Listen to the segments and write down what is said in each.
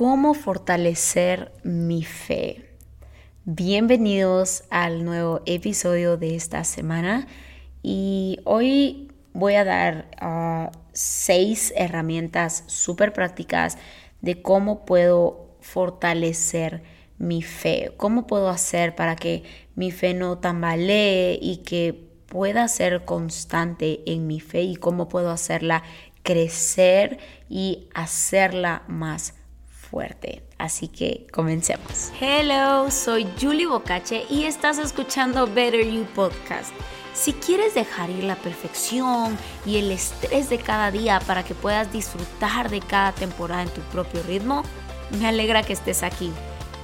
¿Cómo fortalecer mi fe? Bienvenidos al nuevo episodio de esta semana. Y hoy voy a dar ah, seis herramientas súper prácticas de cómo puedo fortalecer mi fe, cómo puedo hacer para que mi fe no tambalee y que pueda ser constante en mi fe y cómo puedo hacerla crecer y hacerla más fuerte. Así que comencemos. Hello, soy Julie Bocache y estás escuchando Better You Podcast. Si quieres dejar ir la perfección y el estrés de cada día para que puedas disfrutar de cada temporada en tu propio ritmo, me alegra que estés aquí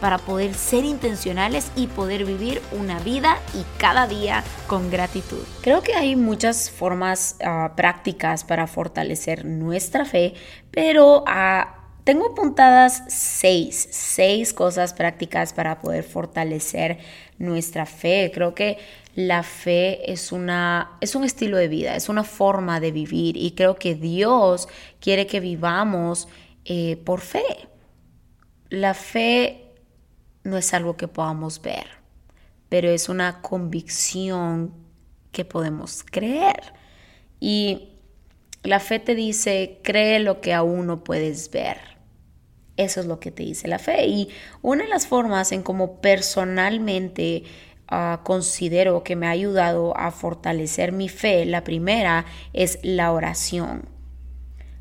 para poder ser intencionales y poder vivir una vida y cada día con gratitud. Creo que hay muchas formas ah, prácticas para fortalecer nuestra fe, pero uh, tengo apuntadas seis, seis cosas prácticas para poder fortalecer nuestra fe. Creo que la fe es, una, es un estilo de vida, es una forma de vivir y creo que Dios quiere que vivamos eh, por fe. La fe no es algo que podamos ver, pero es una convicción que podemos creer. Y la fe te dice, cree lo que aún no puedes ver. Eso es lo que te dice la fe. Y una de las formas en cómo personalmente ah, considero que me ha ayudado a fortalecer mi fe, la primera es la oración.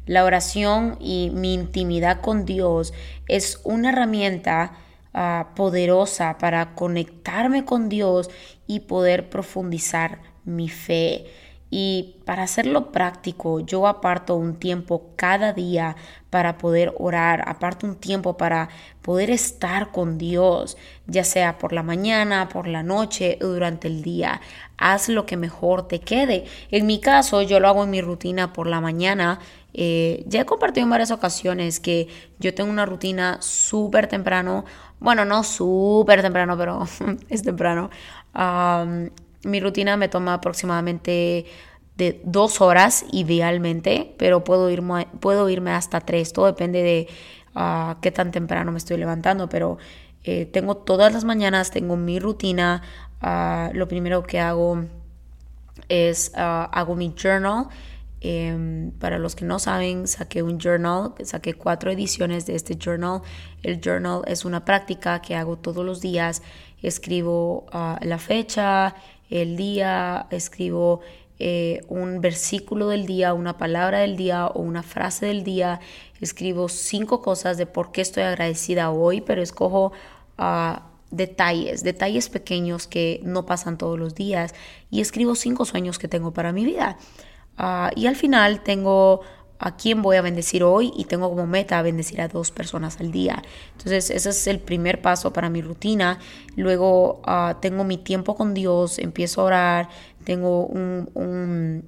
La oración y mi intimidad con Dios es una herramienta Ah, poderosa para conectarme con Dios y poder profundizar mi fe. Y para hacerlo práctico, yo aparto un tiempo cada día para poder orar, aparto un tiempo para poder estar con Dios, ya sea por la mañana, por la noche o durante el día. Haz lo que mejor te quede. En mi caso, yo lo hago en mi rutina por la mañana eh, ya he compartido en varias ocasiones que yo tengo una rutina súper temprano, bueno, no súper temprano, pero es temprano. mi rutina me toma aproximadamente de dos horas idealmente, pero puedo irme, puedo irme hasta tres, todo depende de uh, qué tan temprano me estoy levantando, pero eh, tengo todas las mañanas, tengo mi rutina, ah, lo primero que hago es ah, hago mi journal, Em, para los que no saben, saqué un journal, saqué cuatro ediciones de este journal. El journal es una práctica que hago todos los días. Escribo ah, la fecha, el día, escribo eh, un versículo del día, una palabra del día o una frase del día. Escribo cinco cosas de por qué estoy agradecida hoy, pero escojo... Uh, detalles, detalles pequeños que no pasan todos los días y escribo cinco sueños que tengo para mi vida. Ah, y al final tengo a quién voy a bendecir hoy y tengo como meta bendecir a dos personas al día. Entonces ese es el primer paso para mi rutina. Luego ah, tengo mi tiempo con Dios, empiezo a orar, tengo un, un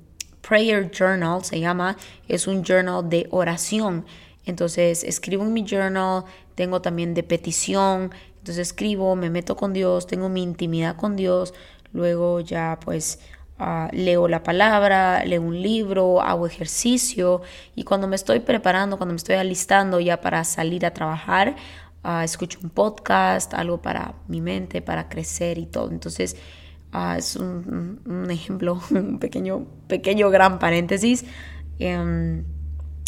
prayer journal, se llama, es un journal de oración. Entonces escribo en mi journal, tengo también de petición, entonces escribo, me meto con Dios, tengo mi intimidad con Dios, luego ya pues Ah, leo la palabra, leo un libro, hago ejercicio y cuando me estoy preparando, cuando me estoy alistando ya para salir a trabajar, ah, escucho un podcast, algo para mi mente, para crecer y todo. Entonces, ah, es un, ejemplo, un pequeño, pequeño gran paréntesis. Em,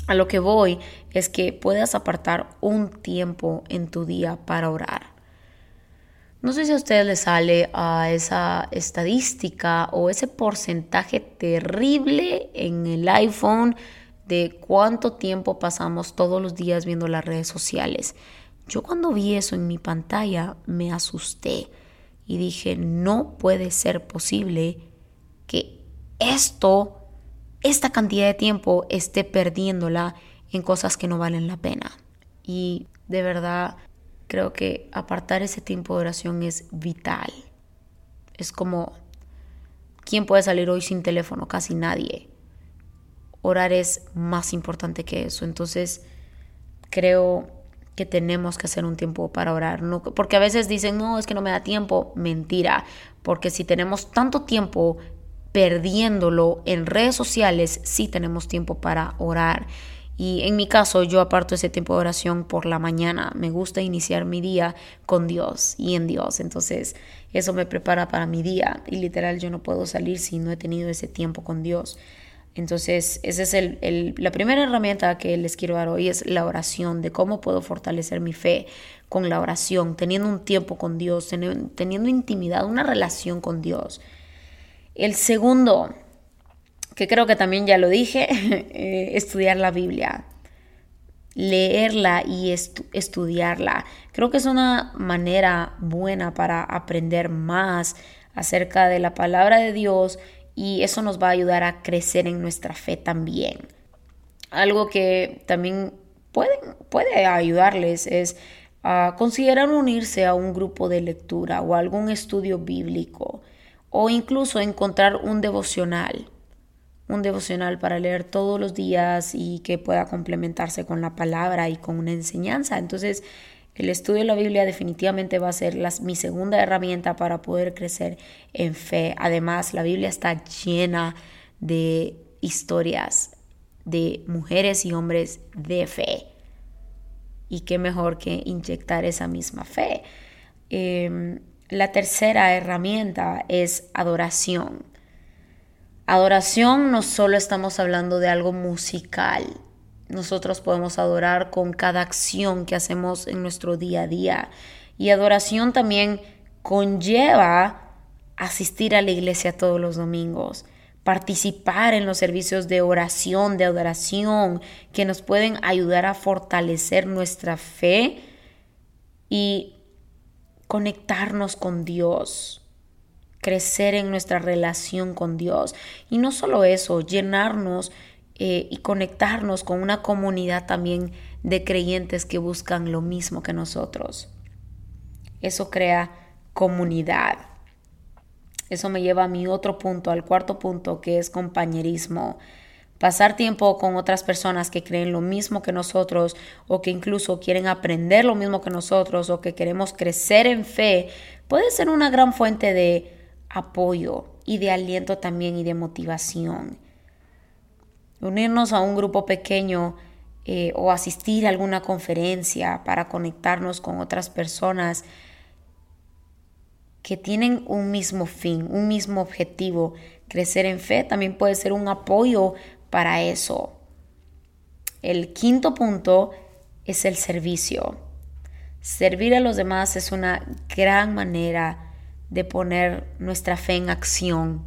a lo que voy es que puedas apartar un tiempo en tu día para orar no sé si a ustedes les sale a esa estadística o ese porcentaje terrible en el iPhone de cuánto tiempo pasamos todos los días viendo las redes sociales. Yo cuando vi eso en mi pantalla me asusté y dije, no puede ser posible que esto, esta cantidad de tiempo esté perdiéndola en cosas que no valen la pena. Y de verdad creo que apartar ese tiempo de oración es vital. Es como, ¿quién puede salir hoy sin teléfono? Casi nadie. Orar es más importante que eso. Entonces, creo que tenemos que hacer un tiempo para orar. Porque a veces dicen, no, es que no me da tiempo. Mentira. Porque si tenemos tanto tiempo perdiéndolo en redes sociales, sí tenemos tiempo para orar. Y en mi caso, yo aparto ese tiempo de oración por la mañana. Me gusta iniciar mi día con Dios y en Dios. Entonces, eso me prepara para mi día. Y literal, yo no puedo salir si no he tenido ese tiempo con Dios. Entonces, esa es el, la primera herramienta que les quiero dar hoy, es la oración, de cómo puedo fortalecer mi fe con la oración, teniendo un tiempo con Dios, teniendo intimidad, una relación con Dios. El segundo, que creo que también ya lo dije, eh, estudiar la Biblia, leerla y estudiarla. Creo que es una manera buena para aprender más acerca de la palabra de Dios y eso nos va a ayudar a crecer en nuestra fe también. Algo que también puede, puede ayudarles es a considerar unirse a un grupo de lectura o algún estudio bíblico o incluso encontrar un devocional un devocional para leer todos los días y que pueda complementarse con la palabra y con una enseñanza. Entonces, el estudio de la Biblia definitivamente va a ser mi segunda herramienta para poder crecer en fe. Además, la Biblia está llena de historias de mujeres y hombres de fe. Y qué mejor que inyectar esa misma fe. Em, la tercera herramienta es adoración. Adoración no solo estamos hablando de algo musical. Nosotros podemos adorar con cada acción que hacemos en nuestro día a día. Y adoración también conlleva asistir a la iglesia todos los domingos, participar en los servicios de oración, de adoración, que nos pueden ayudar a fortalecer nuestra fe y conectarnos con Dios crecer en nuestra relación con Dios. Y no solo eso, llenarnos eh, y conectarnos con una comunidad también de creyentes que buscan lo mismo que nosotros. Eso crea comunidad. Eso me lleva a mi otro punto, al cuarto punto, que es compañerismo. Pasar tiempo con otras personas que creen lo mismo que nosotros o que incluso quieren aprender lo mismo que nosotros o que queremos crecer en fe puede ser una gran fuente de apoyo y de aliento también y de motivación. Unirnos a un grupo pequeño eh, o asistir a alguna conferencia para conectarnos con otras personas que tienen un mismo fin, un mismo objetivo, crecer en fe, también puede ser un apoyo para eso. El quinto punto es el servicio. Servir a los demás es una gran manera de poner nuestra fe en acción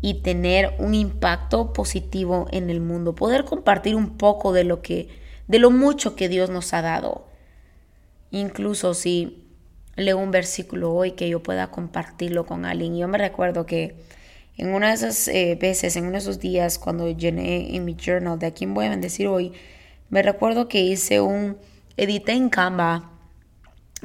y tener un impacto positivo en el mundo, poder compartir un poco de lo que de lo mucho que Dios nos ha dado. Incluso si leo un versículo hoy que yo pueda compartirlo con alguien. Yo me recuerdo que en una de esas eh, veces, en uno de esos días, cuando llené en mi journal de a quién voy a bendecir hoy, me recuerdo que hice un, edité en Canva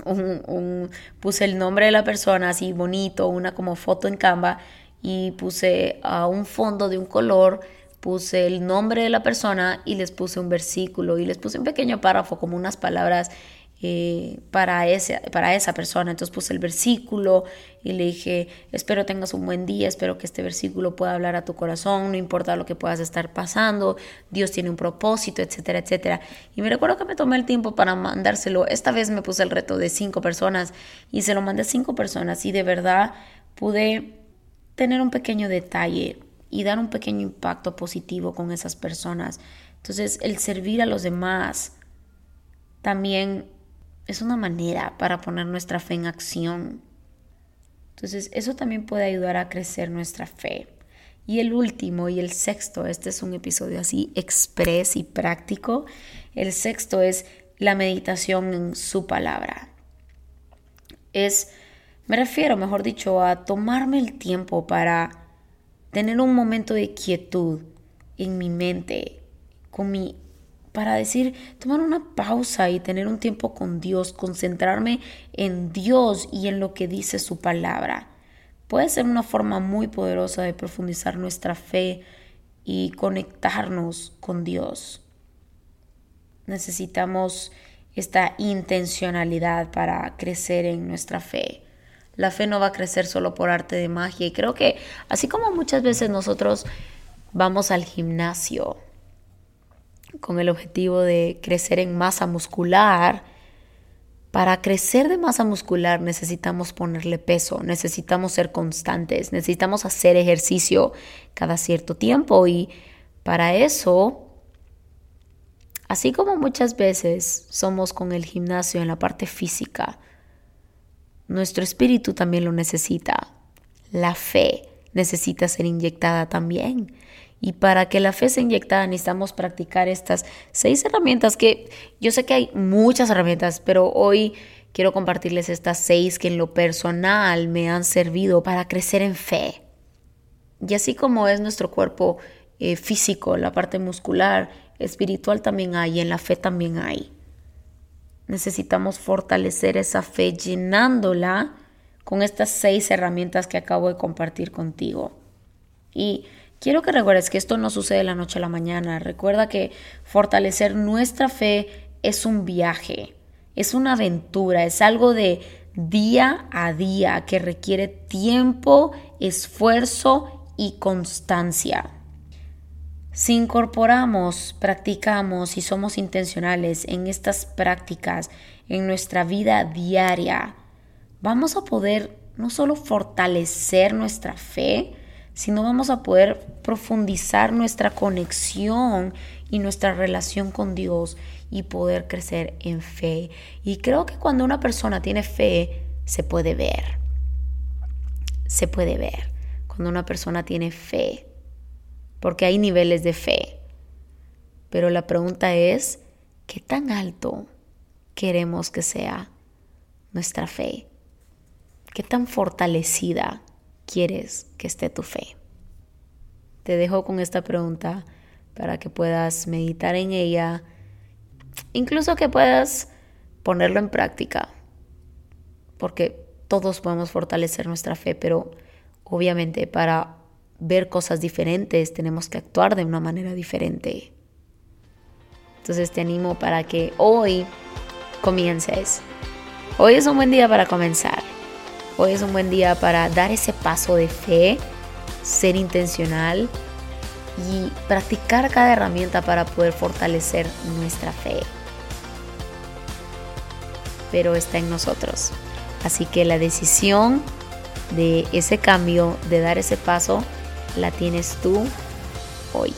un, puse el nombre de la persona así bonito, una como foto en Canva y puse a un fondo de un color, puse el nombre de la persona y les puse un versículo y les puse un pequeño párrafo como unas palabras eh, para, ese, para esa persona. Entonces puse el versículo y le dije, espero tengas un buen día, espero que este versículo pueda hablar a tu corazón, no importa lo que puedas estar pasando, Dios tiene un propósito, etcétera, etcétera. Y me recuerdo que me tomé el tiempo para mandárselo. Esta vez me puse el reto de cinco personas y se lo mandé a cinco personas y de verdad pude tener un pequeño detalle y dar un pequeño impacto positivo con esas personas. Entonces, el servir a los demás también es una manera para poner nuestra fe en acción. Entonces, eso también puede ayudar a crecer nuestra fe. Y el último y el sexto, este es un episodio así express y práctico. El sexto es la meditación en su palabra. Es, me refiero, mejor dicho, a tomarme el tiempo para tener un momento de quietud en mi mente, con mi para decir, tomar una pausa y tener un tiempo con Dios, concentrarme en Dios y en lo que dice su palabra. Puede ser una forma muy poderosa de profundizar nuestra fe y conectarnos con Dios. Necesitamos esta intencionalidad para crecer en nuestra fe. La fe no va a crecer solo por arte de magia y creo que así como muchas veces nosotros vamos al gimnasio con el objetivo de crecer en masa muscular, para crecer de masa muscular necesitamos ponerle peso, necesitamos ser constantes, necesitamos hacer ejercicio cada cierto tiempo y para eso, así como muchas veces somos con el gimnasio en la parte física, nuestro espíritu también lo necesita. La fe necesita ser inyectada también. Y para que la fe sea inyectada necesitamos practicar estas seis herramientas que yo sé que hay muchas herramientas, pero hoy quiero compartirles estas seis que en lo personal me han servido para crecer en fe. Y así como es nuestro cuerpo eh, físico, la parte muscular, espiritual también hay en la fe también hay. Necesitamos fortalecer esa fe llenándola con estas seis herramientas que acabo de compartir contigo. Y Quiero que recuerdes que esto no sucede de la noche a la mañana. Recuerda que fortalecer nuestra fe es un viaje, es una aventura, es algo de día a día que requiere tiempo, esfuerzo y constancia. Si incorporamos, practicamos y somos intencionales en estas prácticas en nuestra vida diaria, vamos a poder no solo fortalecer nuestra fe, no vamos a poder profundizar nuestra conexión y nuestra relación con Dios y poder crecer en fe. Y creo que cuando una persona tiene fe, se puede ver. Se puede ver cuando una persona tiene fe, porque hay niveles de fe. Pero la pregunta es, ¿qué tan alto queremos que sea nuestra fe? ¿Qué tan fortalecida quieres que esté tu fe? Te dejo con esta pregunta para que puedas meditar en ella, incluso que puedas ponerlo en práctica, porque todos podemos fortalecer nuestra fe, pero obviamente para ver cosas diferentes tenemos que actuar de una manera diferente. Entonces te animo para que hoy comiences. Hoy es un buen día para comenzar. Hoy es un buen día para dar ese paso de fe, ser intencional y practicar cada herramienta para poder fortalecer nuestra fe. Pero está en nosotros. Así que la decisión de ese cambio, de dar ese paso, la tienes tú hoy.